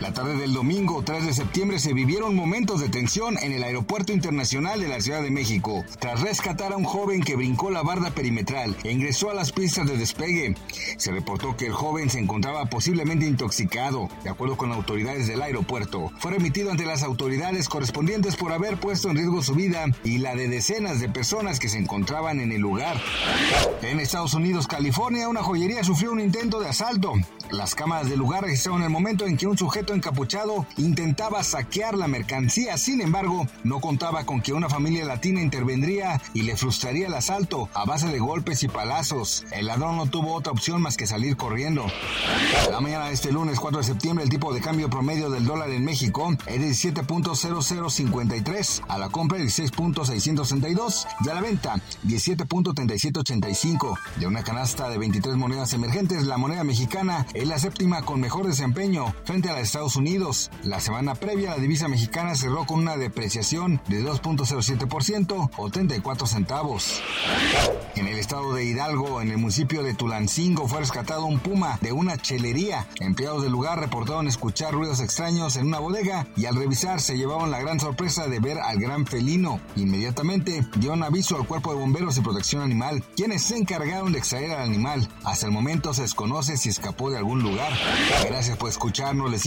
La tarde del domingo 3 de septiembre se vivieron momentos de tensión en el Aeropuerto Internacional de la Ciudad de México, tras rescatar a un joven que brincó la barda perimetral e ingresó a las pistas de despegue. Se reportó que el joven se encontraba posiblemente intoxicado. De acuerdo con autoridades del aeropuerto, fue remitido ante las autoridades correspondientes por haber puesto en riesgo su vida y la de decenas de personas que se encontraban en el lugar. En Estados Unidos, California, una joyería sufrió un intento de asalto. Las cámaras del lugar registraron el momento en que un sujeto encapuchado intentaba saquear la mercancía. Sin embargo, no contaba con que una familia latina intervendría y le frustraría el asalto a base de golpes y palazos. El ladrón no tuvo otra opción más que salir corriendo. La mañana de este lunes 4 de septiembre, el tipo de cambio promedio del dólar en México es de 17.0053, a la compra 16.662 y a la venta 17.3785. De una canasta de 23 monedas emergentes, la moneda mexicana es la séptima con mejor desempeño frente a la Estados Unidos. La semana previa, la divisa mexicana cerró con una depreciación de 2.07% o 34 centavos. En el estado de Hidalgo, en el municipio de Tulancingo, fue rescatado un puma de una chelería. Empleados del lugar reportaron escuchar ruidos extraños en una bodega y al revisar se llevaron la gran sorpresa de ver al gran felino. Inmediatamente dieron aviso al cuerpo de bomberos y protección animal, quienes se encargaron de extraer al animal. Hasta el momento se desconoce si escapó de algún lugar. Gracias por escucharnos, les